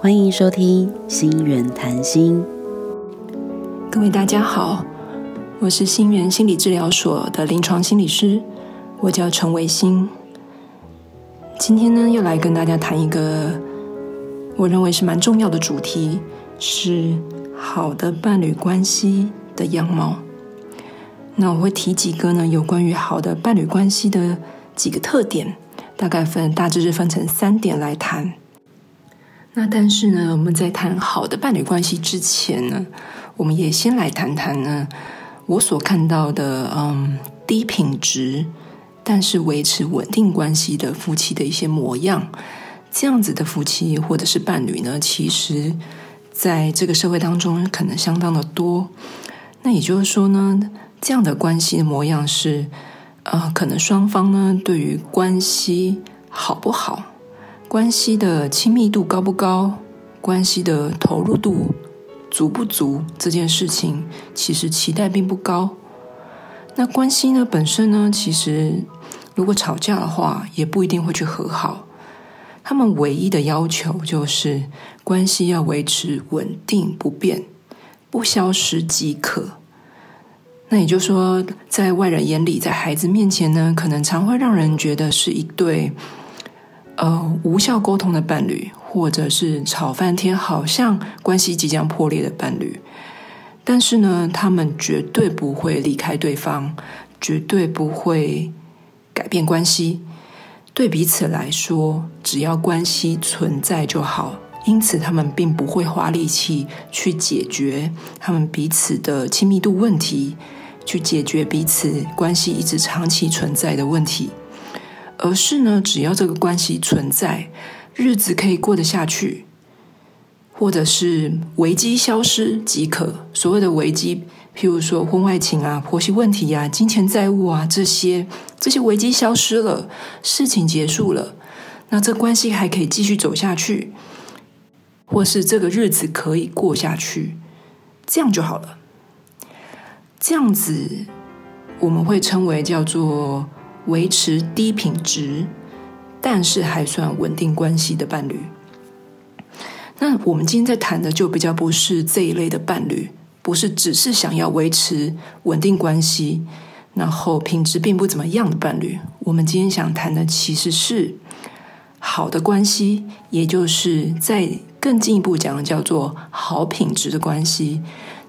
欢迎收听心源谈心。各位大家好，我是心源心理治疗所的临床心理师，我叫陈维新。今天呢，又来跟大家谈一个我认为是蛮重要的主题，是好的伴侣关系的样貌。那我会提几个呢，有关于好的伴侣关系的几个特点，大概分大致是分成三点来谈。那但是呢，我们在谈好的伴侣关系之前呢，我们也先来谈谈呢，我所看到的嗯低品质，但是维持稳定关系的夫妻的一些模样。这样子的夫妻或者是伴侣呢，其实在这个社会当中可能相当的多。那也就是说呢，这样的关系的模样是，呃，可能双方呢对于关系好不好？关系的亲密度高不高？关系的投入度足不足？这件事情其实期待并不高。那关系呢本身呢，其实如果吵架的话，也不一定会去和好。他们唯一的要求就是关系要维持稳定不变，不消失即可。那也就是说，在外人眼里，在孩子面前呢，可能常会让人觉得是一对。呃，无效沟通的伴侣，或者是吵翻天，好像关系即将破裂的伴侣，但是呢，他们绝对不会离开对方，绝对不会改变关系。对彼此来说，只要关系存在就好，因此他们并不会花力气去解决他们彼此的亲密度问题，去解决彼此关系一直长期存在的问题。而是呢，只要这个关系存在，日子可以过得下去，或者是危机消失即可。所谓的危机，譬如说婚外情啊、婆媳问题啊、金钱债务啊这些，这些危机消失了，事情结束了，那这关系还可以继续走下去，或是这个日子可以过下去，这样就好了。这样子，我们会称为叫做。维持低品质，但是还算稳定关系的伴侣。那我们今天在谈的就比较不是这一类的伴侣，不是只是想要维持稳定关系，然后品质并不怎么样的伴侣。我们今天想谈的其实是好的关系，也就是在更进一步讲的，叫做好品质的关系。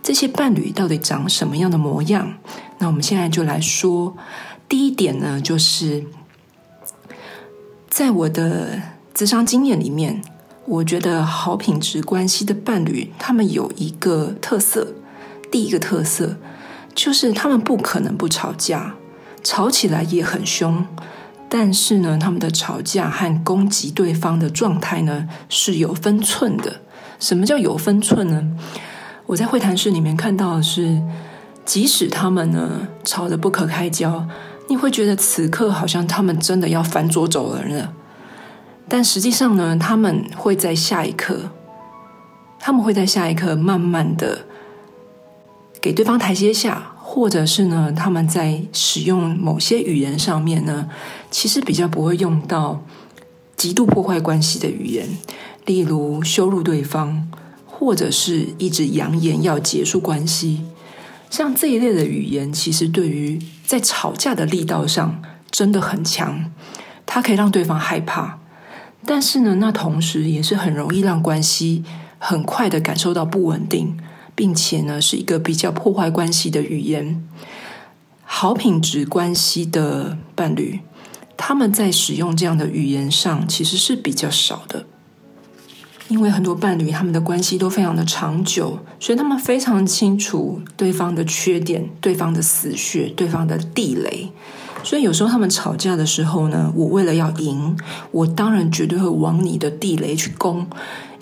这些伴侣到底长什么样的模样？那我们现在就来说。第一点呢，就是在我的智商经验里面，我觉得好品质关系的伴侣，他们有一个特色。第一个特色就是他们不可能不吵架，吵起来也很凶，但是呢，他们的吵架和攻击对方的状态呢是有分寸的。什么叫有分寸呢？我在会谈室里面看到的是，即使他们呢吵得不可开交。你会觉得此刻好像他们真的要翻桌走人了，但实际上呢，他们会在下一刻，他们会在下一刻慢慢的给对方台阶下，或者是呢，他们在使用某些语言上面呢，其实比较不会用到极度破坏关系的语言，例如羞辱对方，或者是一直扬言要结束关系。像这一类的语言，其实对于在吵架的力道上真的很强，它可以让对方害怕。但是呢，那同时也是很容易让关系很快的感受到不稳定，并且呢，是一个比较破坏关系的语言。好品质关系的伴侣，他们在使用这样的语言上其实是比较少的。因为很多伴侣他们的关系都非常的长久，所以他们非常清楚对方的缺点、对方的死穴、对方的地雷。所以有时候他们吵架的时候呢，我为了要赢，我当然绝对会往你的地雷去攻，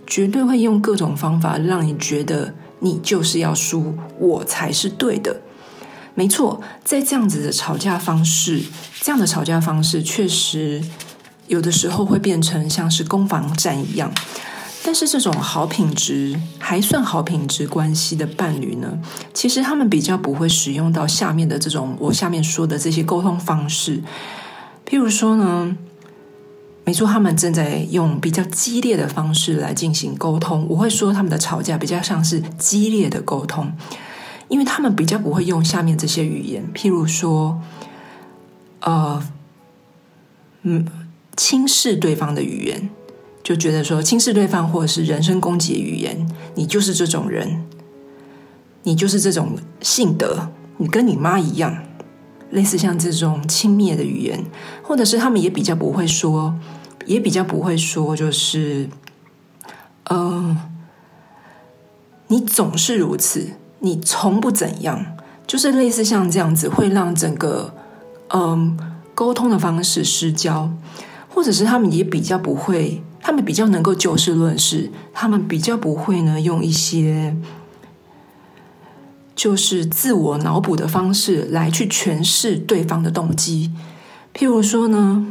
绝对会用各种方法让你觉得你就是要输，我才是对的。没错，在这样子的吵架方式，这样的吵架方式确实有的时候会变成像是攻防战一样。但是这种好品质还算好品质关系的伴侣呢，其实他们比较不会使用到下面的这种我下面说的这些沟通方式。譬如说呢，没错，他们正在用比较激烈的方式来进行沟通。我会说他们的吵架比较像是激烈的沟通，因为他们比较不会用下面这些语言，譬如说，呃，嗯，轻视对方的语言，就觉得说轻视对方或者是人身攻击的语言，你就是这种人，你就是这种性格，你跟你妈一样。类似像这种轻蔑的语言，或者是他们也比较不会说，也比较不会说，就是，嗯，你总是如此，你从不怎样，就是类似像这样子，会让整个嗯沟通的方式失焦，或者是他们也比较不会，他们比较能够就事论事，他们比较不会呢用一些。就是自我脑补的方式来去诠释对方的动机，譬如说呢，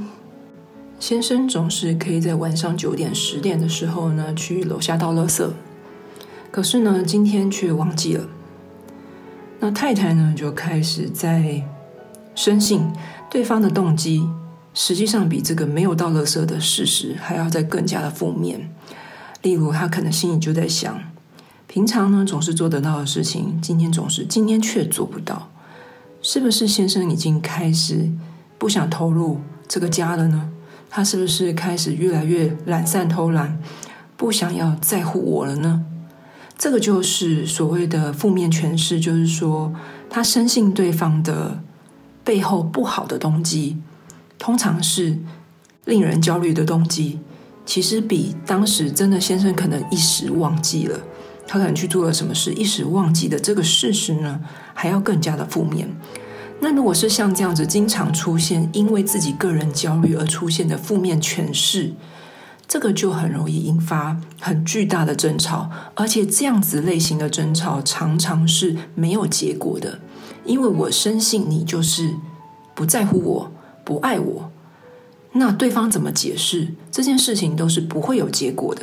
先生总是可以在晚上九点、十点的时候呢去楼下倒垃圾，可是呢今天却忘记了。那太太呢就开始在深信对方的动机，实际上比这个没有倒垃圾的事实还要再更加的负面。例如，他可能心里就在想。平常呢总是做得到的事情，今天总是今天却做不到，是不是先生已经开始不想投入这个家了呢？他是不是开始越来越懒散偷懒，不想要在乎我了呢？这个就是所谓的负面诠释，就是说他深信对方的背后不好的动机，通常是令人焦虑的动机，其实比当时真的先生可能一时忘记了。他可能去做了什么事，一时忘记的这个事实呢，还要更加的负面。那如果是像这样子经常出现，因为自己个人焦虑而出现的负面诠释，这个就很容易引发很巨大的争吵，而且这样子类型的争吵常常是没有结果的，因为我深信你就是不在乎我，不爱我，那对方怎么解释这件事情都是不会有结果的。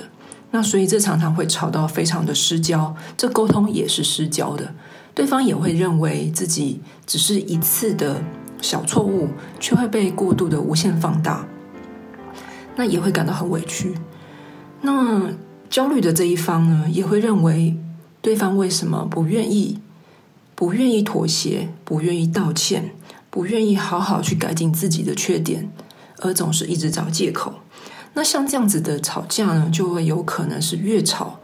那所以这常常会吵到非常的失焦，这沟通也是失焦的，对方也会认为自己只是一次的小错误，却会被过度的无限放大，那也会感到很委屈。那焦虑的这一方呢，也会认为对方为什么不愿意、不愿意妥协、不愿意道歉、不愿意好好去改进自己的缺点，而总是一直找借口。那像这样子的吵架呢，就会有可能是越吵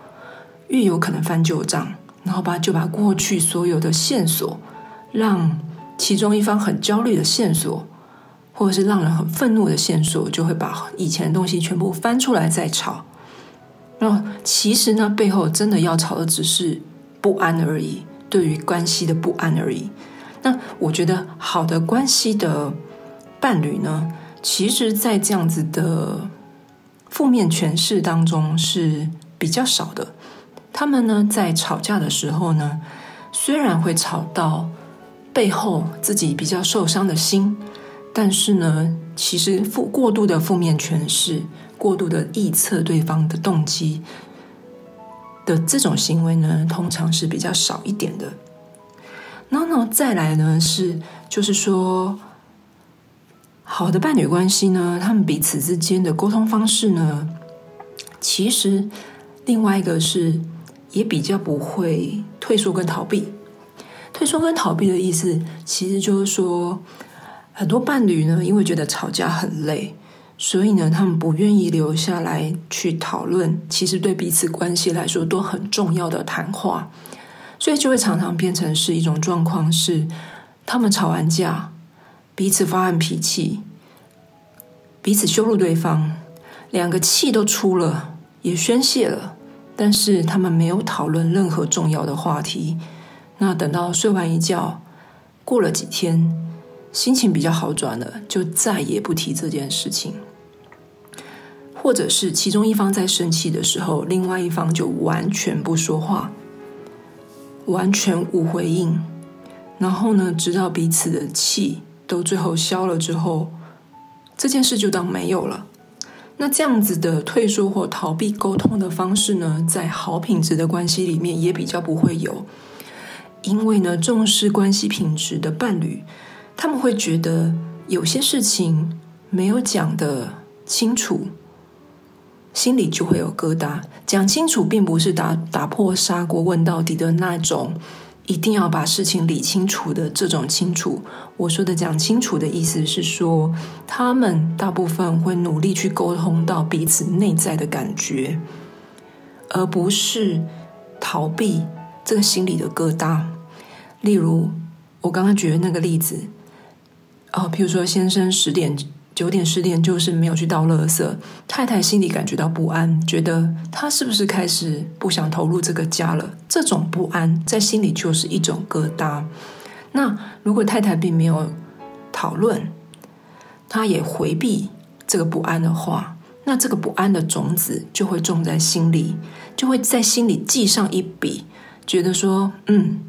越有可能翻旧账，然后把就把过去所有的线索，让其中一方很焦虑的线索，或者是让人很愤怒的线索，就会把以前的东西全部翻出来再吵。那其实呢，背后真的要吵的只是不安而已，对于关系的不安而已。那我觉得好的关系的伴侣呢，其实，在这样子的。负面诠释当中是比较少的。他们呢，在吵架的时候呢，虽然会吵到背后自己比较受伤的心，但是呢，其实负过度的负面诠释、过度的臆测对方的动机的这种行为呢，通常是比较少一点的。然后呢，再来呢，是就是说。好的伴侣关系呢，他们彼此之间的沟通方式呢，其实另外一个是也比较不会退缩跟逃避。退缩跟逃避的意思，其实就是说，很多伴侣呢，因为觉得吵架很累，所以呢，他们不愿意留下来去讨论，其实对彼此关系来说都很重要的谈话，所以就会常常变成是一种状况，是他们吵完架。彼此发完脾气，彼此羞辱对方，两个气都出了，也宣泄了，但是他们没有讨论任何重要的话题。那等到睡完一觉，过了几天，心情比较好转了，就再也不提这件事情。或者是其中一方在生气的时候，另外一方就完全不说话，完全无回应。然后呢，直到彼此的气。都最后消了之后，这件事就当没有了。那这样子的退缩或逃避沟通的方式呢，在好品质的关系里面也比较不会有。因为呢，重视关系品质的伴侣，他们会觉得有些事情没有讲的清楚，心里就会有疙瘩。讲清楚，并不是打打破砂锅问到底的那种，一定要把事情理清楚的这种清楚。我说的讲清楚的意思是说，他们大部分会努力去沟通到彼此内在的感觉，而不是逃避这个心里的疙瘩。例如，我刚刚举的那个例子，哦，比如说先生十点。九点十点就是没有去倒垃圾，太太心里感觉到不安，觉得他是不是开始不想投入这个家了？这种不安在心里就是一种疙瘩。那如果太太并没有讨论，他也回避这个不安的话，那这个不安的种子就会种在心里，就会在心里记上一笔，觉得说，嗯，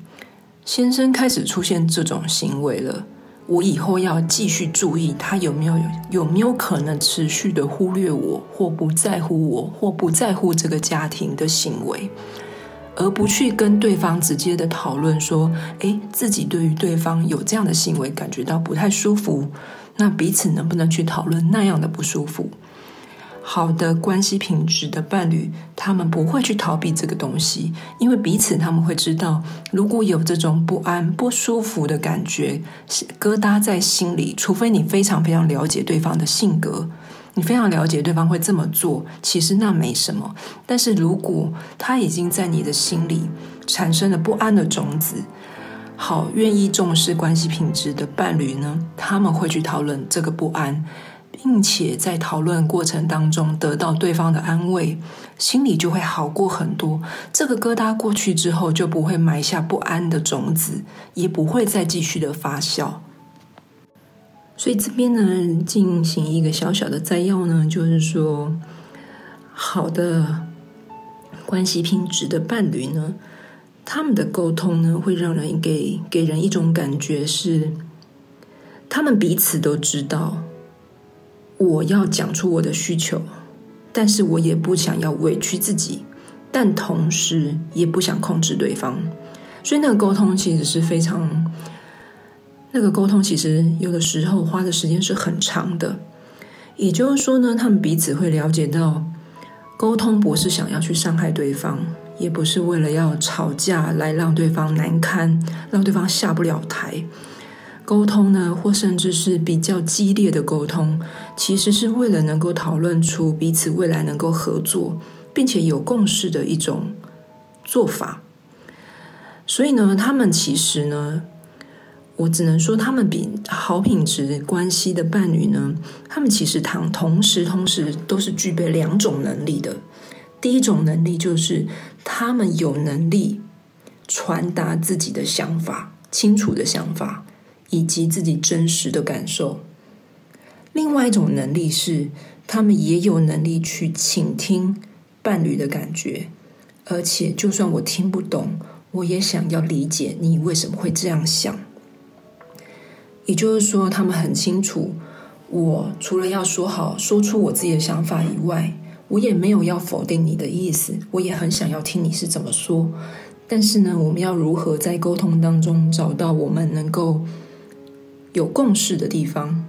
先生开始出现这种行为了。我以后要继续注意他有没有有没有可能持续的忽略我，或不在乎我，或不在乎这个家庭的行为，而不去跟对方直接的讨论说：“诶，自己对于对方有这样的行为感觉到不太舒服，那彼此能不能去讨论那样的不舒服？”好的关系品质的伴侣，他们不会去逃避这个东西，因为彼此他们会知道，如果有这种不安、不舒服的感觉，疙瘩在心里，除非你非常非常了解对方的性格，你非常了解对方会这么做，其实那没什么。但是如果他已经在你的心里产生了不安的种子，好，愿意重视关系品质的伴侣呢，他们会去讨论这个不安。并且在讨论过程当中得到对方的安慰，心里就会好过很多。这个疙瘩过去之后，就不会埋下不安的种子，也不会再继续的发酵。所以这边呢，进行一个小小的摘要呢，就是说，好的关系品质的伴侣呢，他们的沟通呢，会让人给给人一种感觉是，他们彼此都知道。我要讲出我的需求，但是我也不想要委屈自己，但同时也不想控制对方，所以那个沟通其实是非常，那个沟通其实有的时候花的时间是很长的。也就是说呢，他们彼此会了解到，沟通不是想要去伤害对方，也不是为了要吵架来让对方难堪，让对方下不了台。沟通呢，或甚至是比较激烈的沟通，其实是为了能够讨论出彼此未来能够合作，并且有共识的一种做法。所以呢，他们其实呢，我只能说，他们比好品质关系的伴侣呢，他们其实同同时同时都是具备两种能力的。第一种能力就是他们有能力传达自己的想法，清楚的想法。以及自己真实的感受。另外一种能力是，他们也有能力去倾听伴侣的感觉，而且就算我听不懂，我也想要理解你为什么会这样想。也就是说，他们很清楚，我除了要说好说出我自己的想法以外，我也没有要否定你的意思，我也很想要听你是怎么说。但是呢，我们要如何在沟通当中找到我们能够。有共识的地方，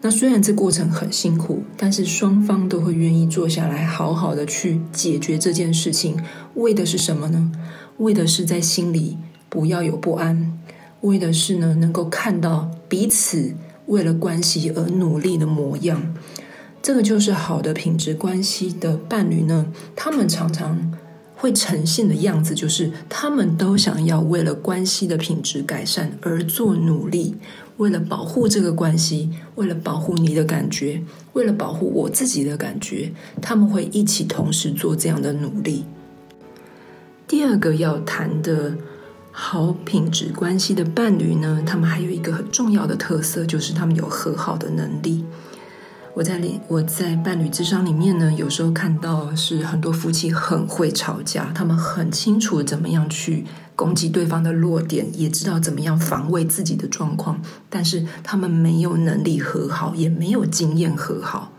那虽然这过程很辛苦，但是双方都会愿意坐下来，好好的去解决这件事情。为的是什么呢？为的是在心里不要有不安，为的是呢能够看到彼此为了关系而努力的模样。这个就是好的品质关系的伴侣呢，他们常常会呈现的样子，就是他们都想要为了关系的品质改善而做努力。为了保护这个关系，为了保护你的感觉，为了保护我自己的感觉，他们会一起同时做这样的努力。第二个要谈的好品质关系的伴侣呢，他们还有一个很重要的特色，就是他们有和好的能力。我在里我在伴侣智商里面呢，有时候看到是很多夫妻很会吵架，他们很清楚怎么样去。攻击对方的弱点，也知道怎么样防卫自己的状况，但是他们没有能力和好，也没有经验和好。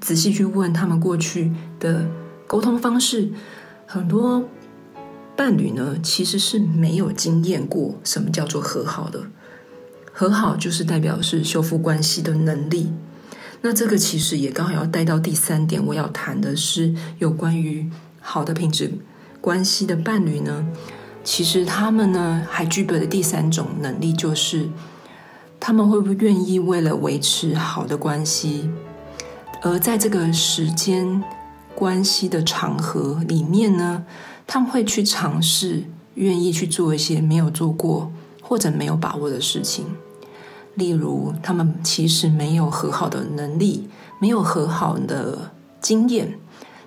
仔细去问他们过去的沟通方式，很多伴侣呢其实是没有经验过什么叫做和好的。和好就是代表是修复关系的能力。那这个其实也刚好要带到第三点，我要谈的是有关于好的品质关系的伴侣呢，其实他们呢还具备的第三种能力，就是他们会不会愿意为了维持好的关系，而在这个时间关系的场合里面呢，他们会去尝试，愿意去做一些没有做过或者没有把握的事情。例如，他们其实没有和好的能力，没有和好的经验，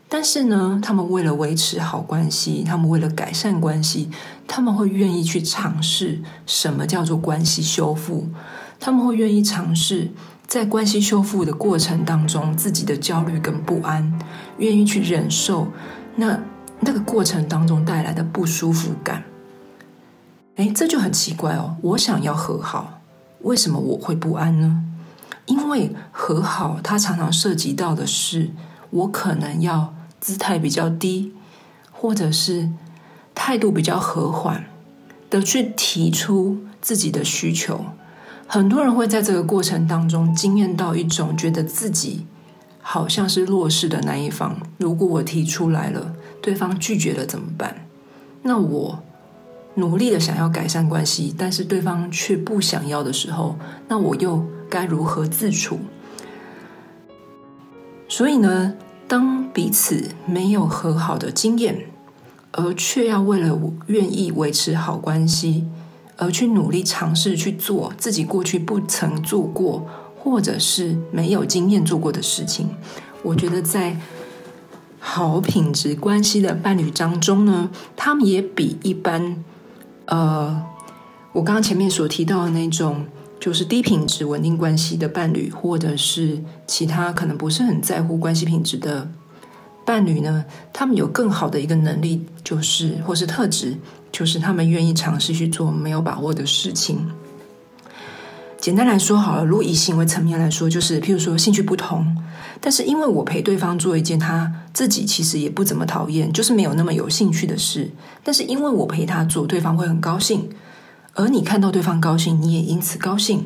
但是呢，他们为了维持好关系，他们为了改善关系，他们会愿意去尝试什么叫做关系修复。他们会愿意尝试在关系修复的过程当中，自己的焦虑跟不安，愿意去忍受那那个过程当中带来的不舒服感。哎，这就很奇怪哦。我想要和好。为什么我会不安呢？因为和好，它常常涉及到的是我可能要姿态比较低，或者是态度比较和缓的去提出自己的需求。很多人会在这个过程当中经验到一种觉得自己好像是弱势的那一方。如果我提出来了，对方拒绝了怎么办？那我。努力的想要改善关系，但是对方却不想要的时候，那我又该如何自处？所以呢，当彼此没有和好的经验，而却要为了愿意维持好关系，而去努力尝试去做自己过去不曾做过，或者是没有经验做过的事情，我觉得在好品质关系的伴侣当中呢，他们也比一般。呃，我刚刚前面所提到的那种，就是低品质稳定关系的伴侣，或者是其他可能不是很在乎关系品质的伴侣呢，他们有更好的一个能力，就是或是特质，就是他们愿意尝试去做没有把握的事情。简单来说好了，如果以行为层面来说，就是譬如说兴趣不同，但是因为我陪对方做一件他自己其实也不怎么讨厌，就是没有那么有兴趣的事，但是因为我陪他做，对方会很高兴，而你看到对方高兴，你也因此高兴，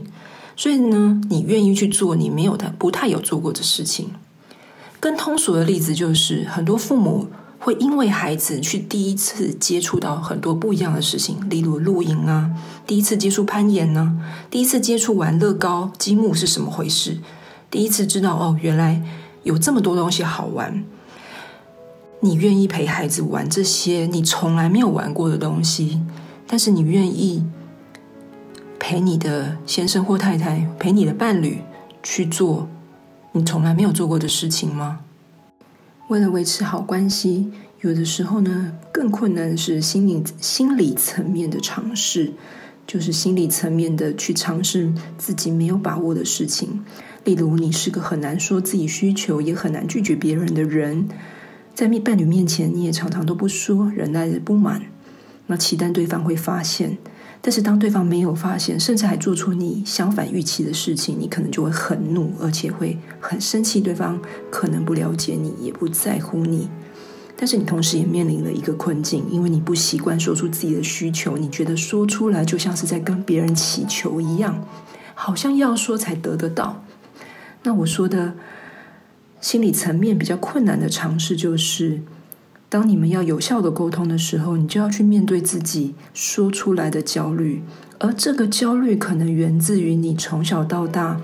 所以呢，你愿意去做你没有太不太有做过的事情。更通俗的例子就是，很多父母。会因为孩子去第一次接触到很多不一样的事情，例如露营啊，第一次接触攀岩呢，第一次接触玩乐高积木是什么回事，第一次知道哦，原来有这么多东西好玩。你愿意陪孩子玩这些你从来没有玩过的东西，但是你愿意陪你的先生或太太，陪你的伴侣去做你从来没有做过的事情吗？为了维持好关系，有的时候呢，更困难的是心理心理层面的尝试，就是心理层面的去尝试自己没有把握的事情。例如，你是个很难说自己需求，也很难拒绝别人的人，在伴侣面前，你也常常都不说，忍耐着不满，那期待对方会发现。但是当对方没有发现，甚至还做出你相反预期的事情，你可能就会很怒，而且会很生气。对方可能不了解你，也不在乎你。但是你同时也面临了一个困境，因为你不习惯说出自己的需求，你觉得说出来就像是在跟别人祈求一样，好像要说才得得到。那我说的心理层面比较困难的尝试就是。当你们要有效的沟通的时候，你就要去面对自己说出来的焦虑，而这个焦虑可能源自于你从小到大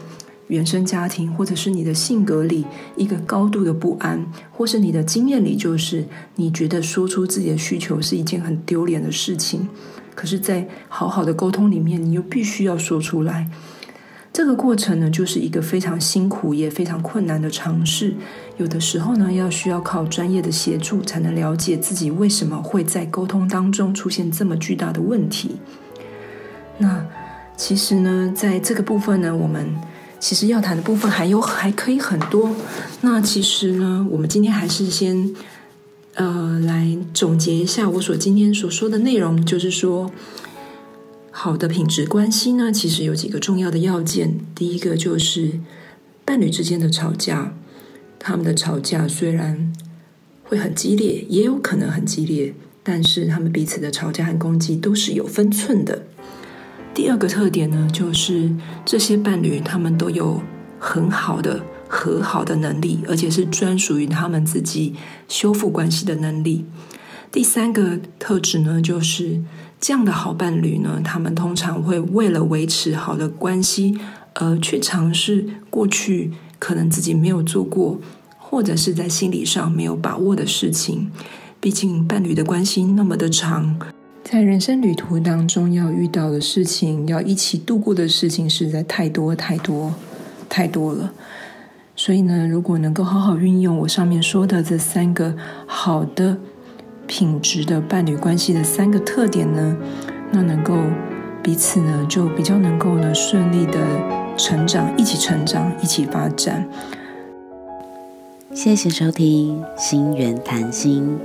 原生家庭，或者是你的性格里一个高度的不安，或是你的经验里，就是你觉得说出自己的需求是一件很丢脸的事情。可是，在好好的沟通里面，你又必须要说出来。这个过程呢，就是一个非常辛苦也非常困难的尝试。有的时候呢，要需要靠专业的协助，才能了解自己为什么会在沟通当中出现这么巨大的问题。那其实呢，在这个部分呢，我们其实要谈的部分还有还可以很多。那其实呢，我们今天还是先呃来总结一下我所今天所说的内容，就是说。好的品质关系呢，其实有几个重要的要件。第一个就是伴侣之间的吵架，他们的吵架虽然会很激烈，也有可能很激烈，但是他们彼此的吵架和攻击都是有分寸的。第二个特点呢，就是这些伴侣他们都有很好的。和好的能力，而且是专属于他们自己修复关系的能力。第三个特质呢，就是这样的好伴侣呢，他们通常会为了维持好的关系，而去尝试过去可能自己没有做过，或者是在心理上没有把握的事情。毕竟伴侣的关系那么的长，在人生旅途当中要遇到的事情，要一起度过的事情，实在太多太多太多了。所以呢，如果能够好好运用我上面说的这三个好的。品质的伴侣关系的三个特点呢，那能够彼此呢就比较能够呢顺利的成长，一起成长，一起发展。谢谢收听《心缘谈心》。